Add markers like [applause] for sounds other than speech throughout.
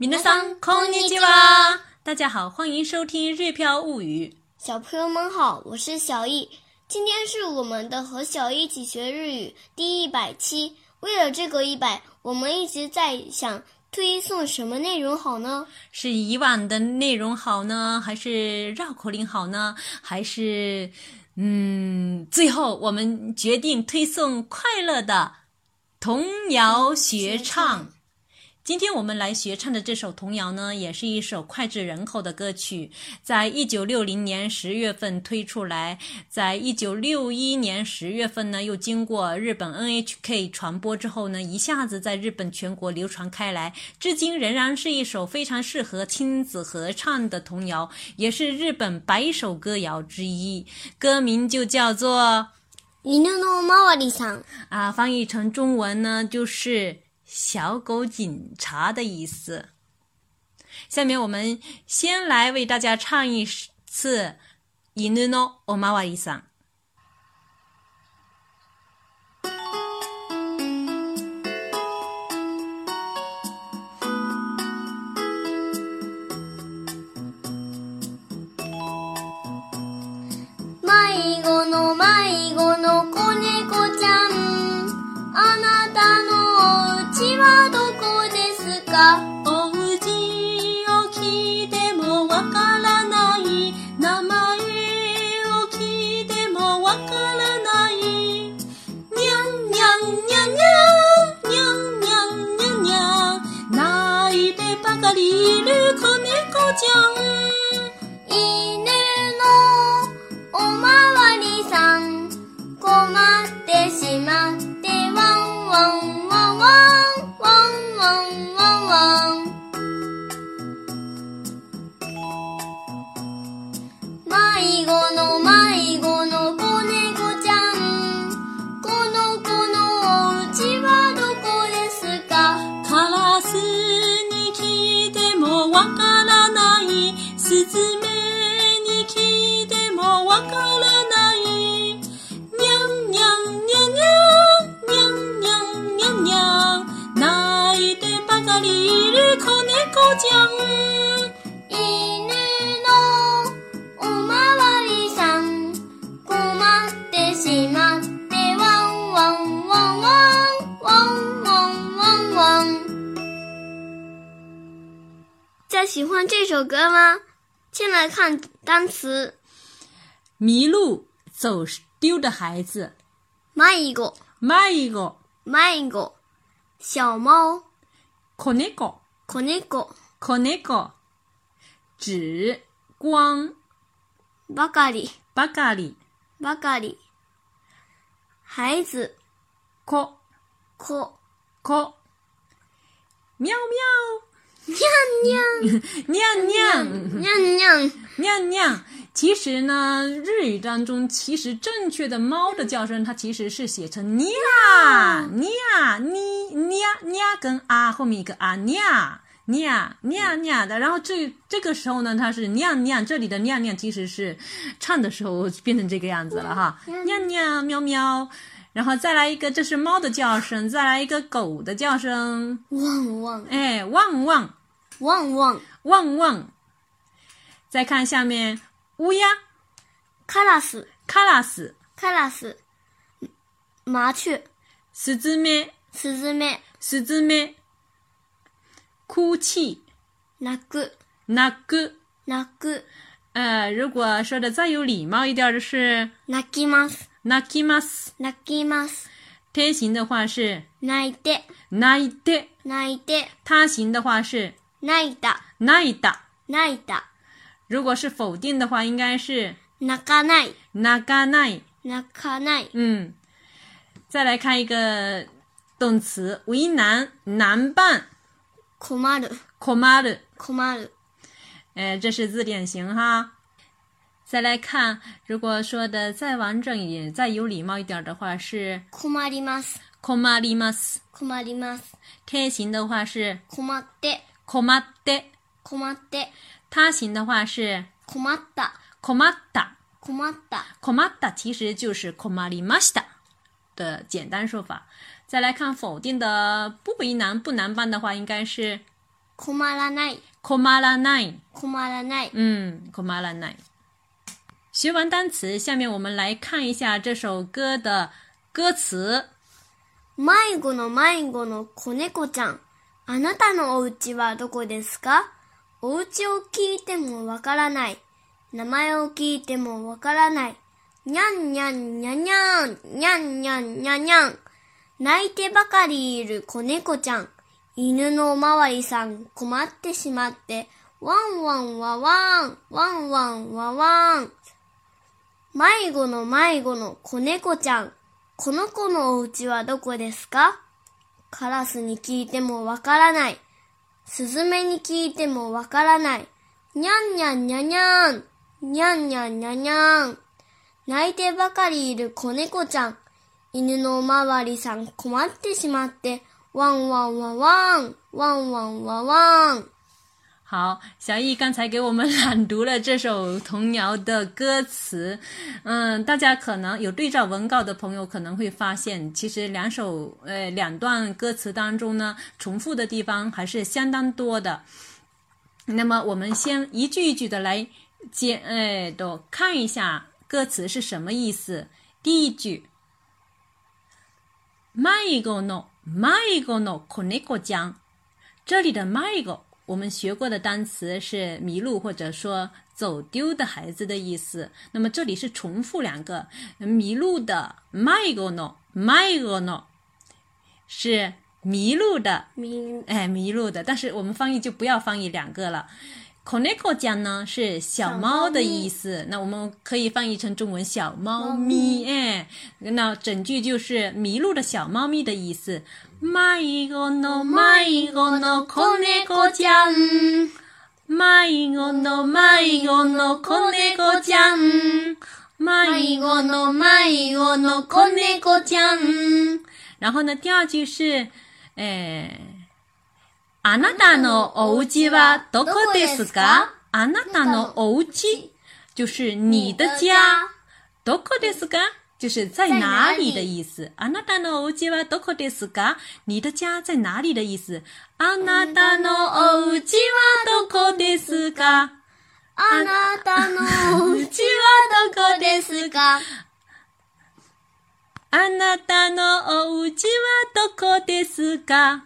米娜桑，空尼吉哇！大家好，欢迎收听《日飘物语》。小朋友们好，我是小易。今天是我们的和小易一起学日语第一百期。为了这个一百，我们一直在想推送什么内容好呢？是以往的内容好呢，还是绕口令好呢？还是……嗯，最后我们决定推送快乐的童谣学唱。今天我们来学唱的这首童谣呢，也是一首脍炙人口的歌曲，在一九六零年十月份推出来，在一九六一年十月份呢，又经过日本 NHK 传播之后呢，一下子在日本全国流传开来，至今仍然是一首非常适合亲子合唱的童谣，也是日本百首歌谣之一。歌名就叫做《犬のおまわりさん》啊，翻译成中文呢，就是。小狗警察的意思。下面我们先来为大家唱一次《Ino no o m a w a だ这首歌吗？进来看单词。迷路走丢的孩子。买一个，买一个，买一个。小猫。コネコ，コネコ，コ那个，纸光。ば嘎り，ば嘎り，ば嘎り。孩子。コ，コ，コ。喵喵。娘 [laughs] 娘，娘娘，娘娘，娘娘。其实呢，日语当中其实正确的猫的叫声，它其实是写成喵喵，咪喵喵，跟啊后面一个啊喵喵喵喵的。然后这这个时候呢，它是娘娘，这里的娘娘其实是唱的时候变成这个样子了哈。娘娘喵喵。然后再来一个，这是猫的叫声，再来一个狗的叫声，汪汪，哎，汪汪。旺旺旺旺。再看下面，乌鸦，カラス，カラス，カラス，麻雀，スズメ，スズメ，スズメ，哭泣，泣く，泣く，泣く。呃，如果说的再有礼貌一点的是，泣きま u 泣きます，泣きます。天行的话是，泣いて，泣いて，泣いて。他行的话是。ないだ、ないだ、ないだ。如果是否定的话，应该是なかない、なかない、なかない。嗯，再来看一个动词，为难、难办、困まる、困まる、困まる。哎，这是字典型哈。再来看，如果说的再完整一点、再有礼貌一点的话，是困ります、困ります、困ります。开心的话是困って。困って。困って。他行的话是。困た。困た。困た。困了。困了。其实就是困了。m a s t e 的简单说法。再来看否定的，不为难，不难办的话应该是。困了奈。困了奈。困了奈。嗯，困了奈。学完单词，下面我们来看一下这首歌的歌词。マイゴのマイゴの小猫ちゃん。あなたのお家はどこですかお家を聞いてもわからない。名前を聞いてもわからない。にゃんにゃんにゃにゃん、にゃんにゃんにゃにゃん。泣いてばかりいる子猫ちゃん。犬のおまわりさん困ってしまって、ワンワンワワン、ワンワンワワン。迷子の迷子の子猫ちゃん。この子のお家はどこですかカラスに聞いてもわからない。スズメに聞いてもわからない。にゃんにゃんにゃにゃん。にゃんにゃんにゃにゃん。泣いてばかりいる子猫ちゃん。犬のおまわりさん困ってしまって、ワンワンワンワン。ワンワンワンワン。好，小易刚才给我们朗读了这首童谣的歌词，嗯，大家可能有对照文稿的朋友可能会发现，其实两首呃两段歌词当中呢，重复的地方还是相当多的。那么我们先一句一句的来接，哎，都看一下歌词是什么意思。第一句，マイゴのマイゴのこねこじゃん，这里的 gonna。我们学过的单词是“迷路”或者说“走丢的孩子”的意思。那么这里是重复两个“迷路的 m y g o n o m y g o n o 是迷路的，迷哎，迷路的。但是我们翻译就不要翻译两个了。Koneko 酱呢是小猫的意思，那我们可以翻译成中文小猫咪，哎，那整句就是迷路的小猫咪的意思。Myono myono koneko-chan，Myono myono koneko-chan，Myono myono koneko-chan。然后呢，第二句是，哎。あなたのお家はどこですかあなたのお家就是你的家。どこですか就是在哪里的意思。あなたのお家はどこですか你的家在哪里的意思。あなたのお家はどこですかあなたのお家はどこですかあなたのお家はどこですか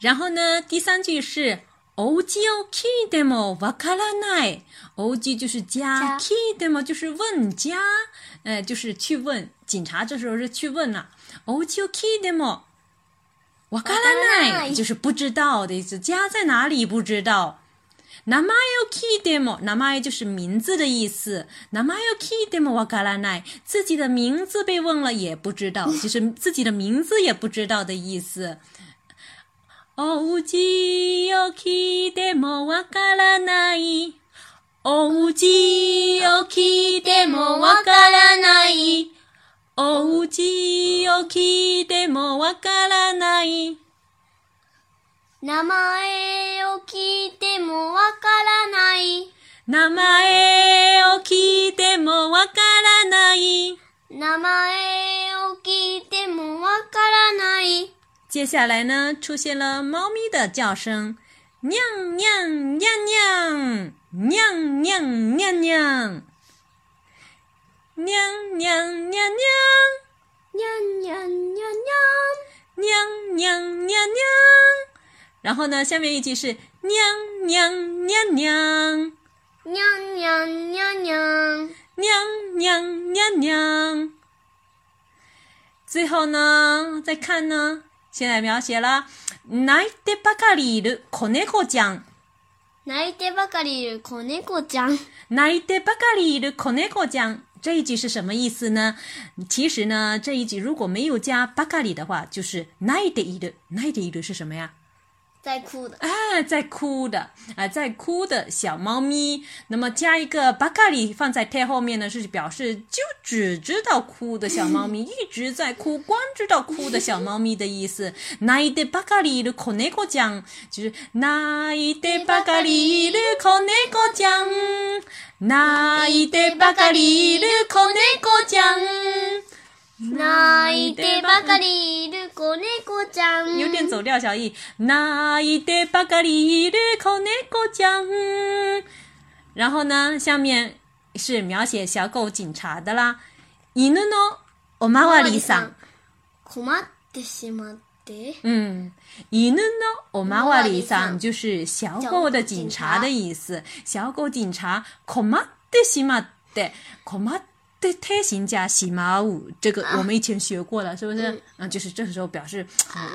然后呢？第三句是 “oji oki demo wakaranai”。oji 就是家，ki demo 就是问家，呃，就是去问警察。这时候是去问了。“oji oki demo wakaranai” 就是不知道的意思，家在哪里不知道。“nama oki demo nama” 就是名字的意思。“nama oki demo wakaranai” 自己的名字被问了也不知道，就是自己的名字也不知道的意思。おうちを聞いてもわからない。おうちを聞いてもわからない。おうちを聞いてもわからない。名前を聞いてもわからない。名前を聞いてもわからない。名前を聞いてもわからない。接下来呢，出现了猫咪的叫声，娘娘娘娘娘娘娘娘娘娘娘娘娘娘。喵喵。然后呢，下面一句是娘娘娘娘娘娘娘娘。喵喵喵。最后呢，再看呢。现在描写了泣いてばかりいる子猫ちゃん。泣いてばかりいる子猫ちゃん。泣いてばかりいる子猫ちゃん，这一句是什么意思呢？其实呢，这一句如果没有加ばかり的话，就是泣いている。泣いている是什么呀？在哭的啊，在哭的啊，在哭的小猫咪。那么加一个巴卡里放在 te 后面呢，是表示就只知道哭的小猫咪，[laughs] 一直在哭，光知道哭的小猫咪的意思。那一对巴卡里的可奈个讲，就是那一对巴卡里的可奈个讲，那一对巴卡里的可奈个讲。泣いてばかりいる子猫ちゃん。有点走掉小意。泣いてばかりいる子猫ちゃん。然后呢，下面是描写小狗警察的啦。犬のおまわりさん。困ってしまって。嗯，犬のおまわりさん就是小狗的警察的意思。小狗警察困ってしまって。困っ对，太行加西马舞，这个我们以前学过了，是不是？嗯，就是这个时候表示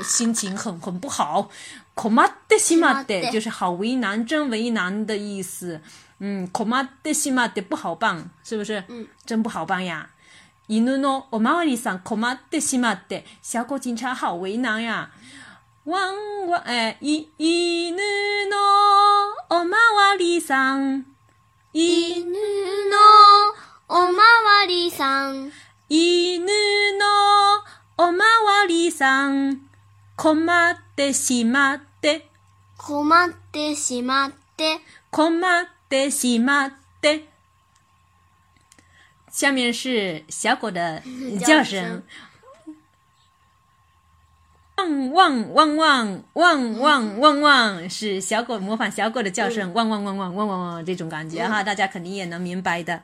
心情很很不好。可马德西马德就是好为难，真为难的意思。嗯，可马德西马德不好办，是不是？嗯，真不好办呀！一努诺，奥马瓦里桑，可马德西马德，小狗警察好为难呀！汪ン哎，一一努诺，奥马瓦里桑，一努。おまわりさん、犬のおまわりさん、困ってしまって、困ってしまって、困ってしまって。下面是小狗的叫声，汪汪汪汪汪汪汪汪是小狗模仿小狗的叫声，汪汪汪汪汪汪汪这种感觉哈，大家肯定也能明白的。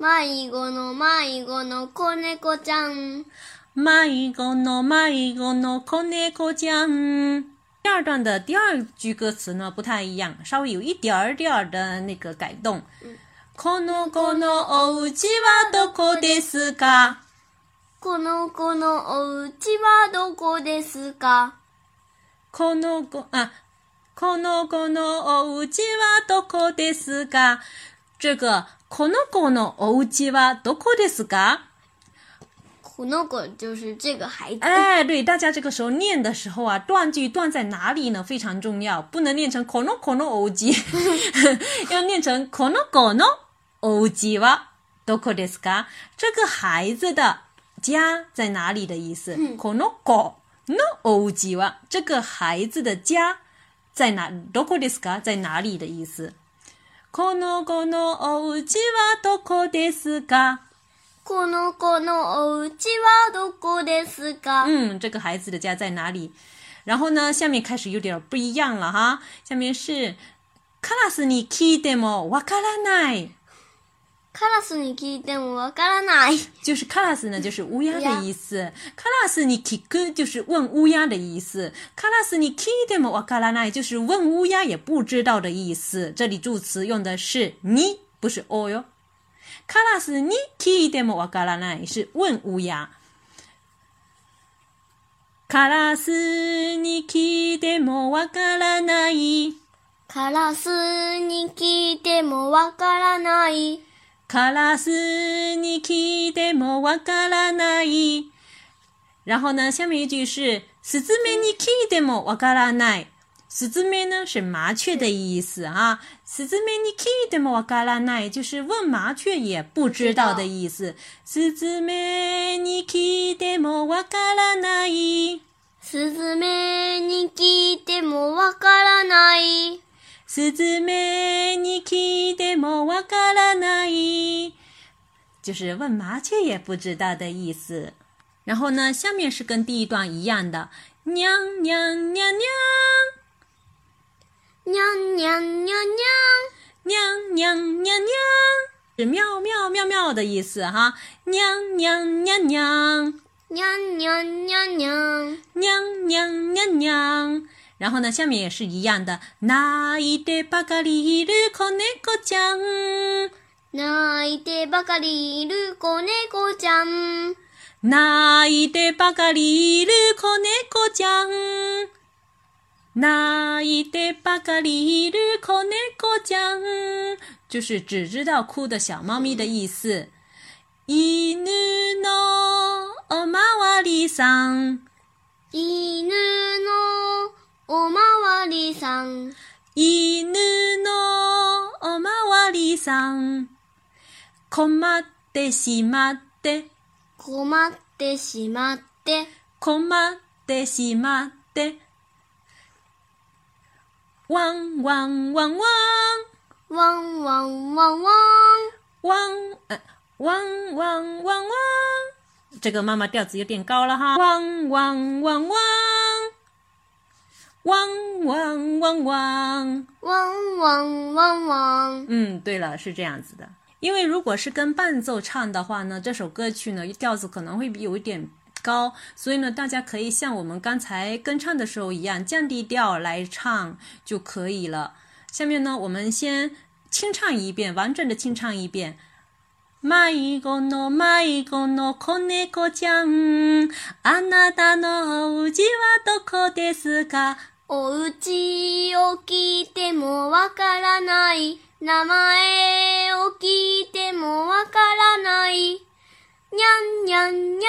迷子の迷子の子猫ちゃん。迷子の迷子の子猫ちゃん。第二段的第二句歌词呢不太一样，稍微有一点儿点儿的那个改动。この子のお家はどこですか？この子のお家はどこですか？この子啊，この子のお家はどこですか？这个。この子の家はどこですか？この子就是这个孩子。哎，对，大家这个时候念的时候啊，断句断在哪里呢？非常重要，不能念成このこの家，[laughs] 要念成このこの家はどこですか？这个孩子的家在哪里的意思？このこの家は这个孩子的家在哪？どこですか？在哪里的意思？この子のお家はどこですかこの子のお家はどこですか嗯，这个孩子的家在哪里？然后呢，下面开始有点不一样了哈。下面是カラスに聞いてもわからない。卡拉拉斯奈，就是卡拉斯呢，就是乌鸦的意思。卡拉斯你听，就是问乌鸦的意思。卡拉斯你听，demo わか就是问乌鸦也不知道的意思。这里助词用的是你，不是哦哟。卡拉斯你听，demo わか是问乌鸦。卡拉斯你听，demo わから卡拉斯你听，demo わからカラスに聞いてもわからない。然后呢，下面一句是スズメに聞いてもわからない。スズメ呢是麻雀的意思啊。スズメに聞いてもわからない就是问麻雀也不知道的意思。スズメに聞いてもわからない。スズメに聞いてもわからない。スズメ。就是问麻雀也不知道的意思。然后呢，下面是跟第一段一样的，娘娘娘娘，娘娘娘娘，娘娘娘喵，是喵喵喵喵的意思哈，娘娘娘娘，娘娘娘娘，娘娘娘娘。然后呢，下面也是一样的，泣いてばかりいる子猫ちゃん，泣いてばかりいる子猫ちゃん，泣いてばかりいる子猫ちゃん，泣いてばかりいる子猫ちゃん，就是只知道哭的小猫咪的意思。犬のおまわりさん，犬の。おまわりさん。犬のおまわりさん。困ってしまって。困ってしまって。困ってしまって。ワンワンワンワン。ワンワンワンワン。ワン、呃、ワンワンワンワン。这个妈妈调子有点高了哈。ワンワン。汪汪汪汪汪汪汪汪！嗯，对了，是这样子的，因为如果是跟伴奏唱的话呢，这首歌曲呢调子可能会有一点高，所以呢，大家可以像我们刚才跟唱的时候一样降低调来唱就可以了。下面呢，我们先清唱一遍，完整的清唱一遍。My 고노 my 고노고네고あなたの家はどこですか？お家を聞いてもわからない。名前を聞いてもわからない。にゃんにゃんにゃんに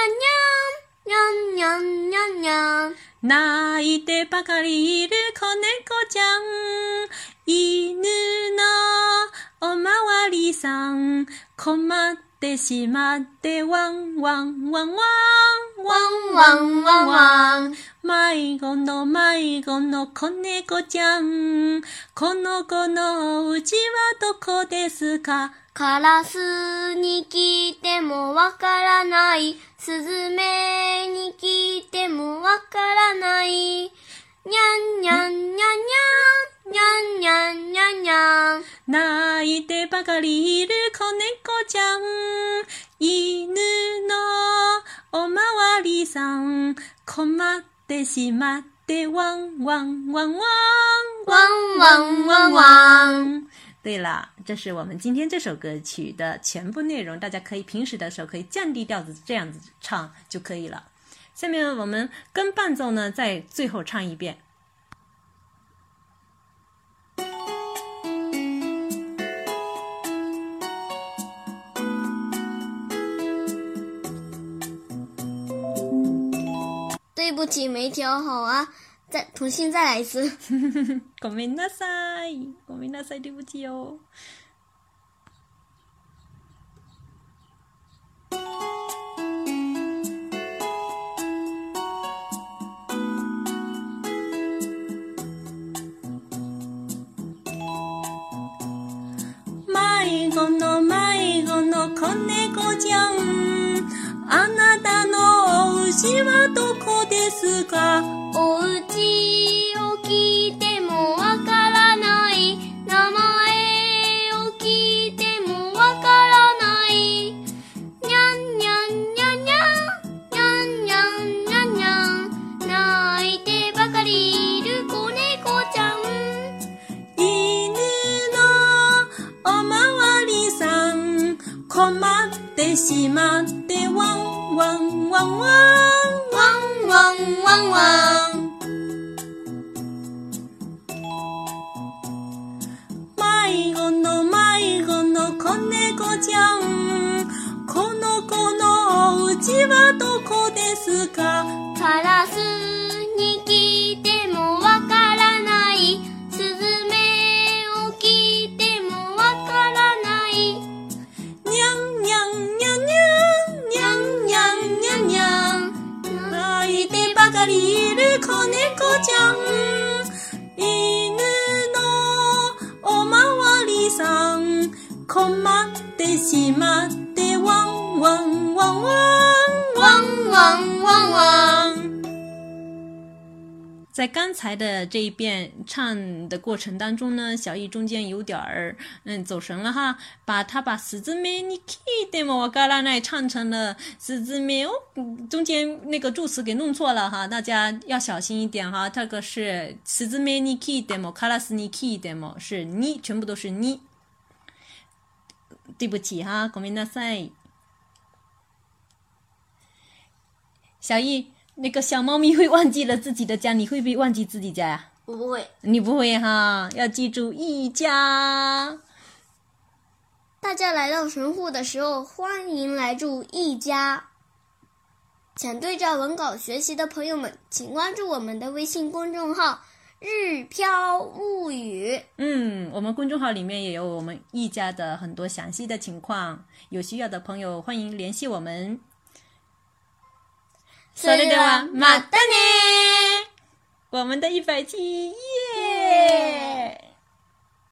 ゃん。にゃんにゃんにゃんにゃん。泣いてばかりいる子猫ちゃん。犬のおまわりさん。困っってしまってワンワンワンワンワンワンワンワン迷子の迷子の子猫ちゃんこの子のおちはどこですかカラスに聞いてもわからないスズメに聞いてもわからないにゃんにゃんにゃんにゃん娘娘娘娘，那一对白鸽儿来靠那个墙，一努脑，ま嘛哇里桑，可嘛得西嘛得汪汪汪汪汪汪汪汪。对了，这是我们今天这首歌曲的全部内容，大家可以平时的时候可以降低调子这样子唱就可以了。下面我们跟伴奏呢，再最后唱一遍。对不起，没调好啊，再重新再来一次。[laughs] ごめんなさい，ごめんなさい，对不起哟。迷子の迷子の子猫ちゃん。あなたのお家はどこですかおを聞いてもわからない名前を聞いてもわからないにゃんにゃんにゃんにゃんにゃんにゃんにゃんにゃん泣いてばかりいる子猫ちゃん犬のおまわりさん困ってしまってワンワンワンワン「まいご迷子の迷子の子猫ちゃんこの子のおうちはどこですかカラスにき空吗？的西吗？的汪汪汪汪汪汪汪汪。在刚才的这一遍唱的过程当中呢，小易中间有点儿嗯走神了哈，把他把“狮子咩你 key 的我嘎拉那唱成了“狮子咩”，中间那个助词给弄错了哈，大家要小心一点哈。这个是“狮子咩你 key 的卡拉斯你 key 的是“你”，全部都是“你”。对不起哈，んなさい。小易那个小猫咪会忘记了自己的家，你会不会忘记自己家呀？我不会，你不会哈，要记住一家。大家来到神户的时候，欢迎来住一家。想对照文稿学习的朋友们，请关注我们的微信公众号。日飘物语，嗯，我们公众号里面也有我们一家的很多详细的情况，有需要的朋友欢迎联系我们。所的马尼，我们的一百七耶。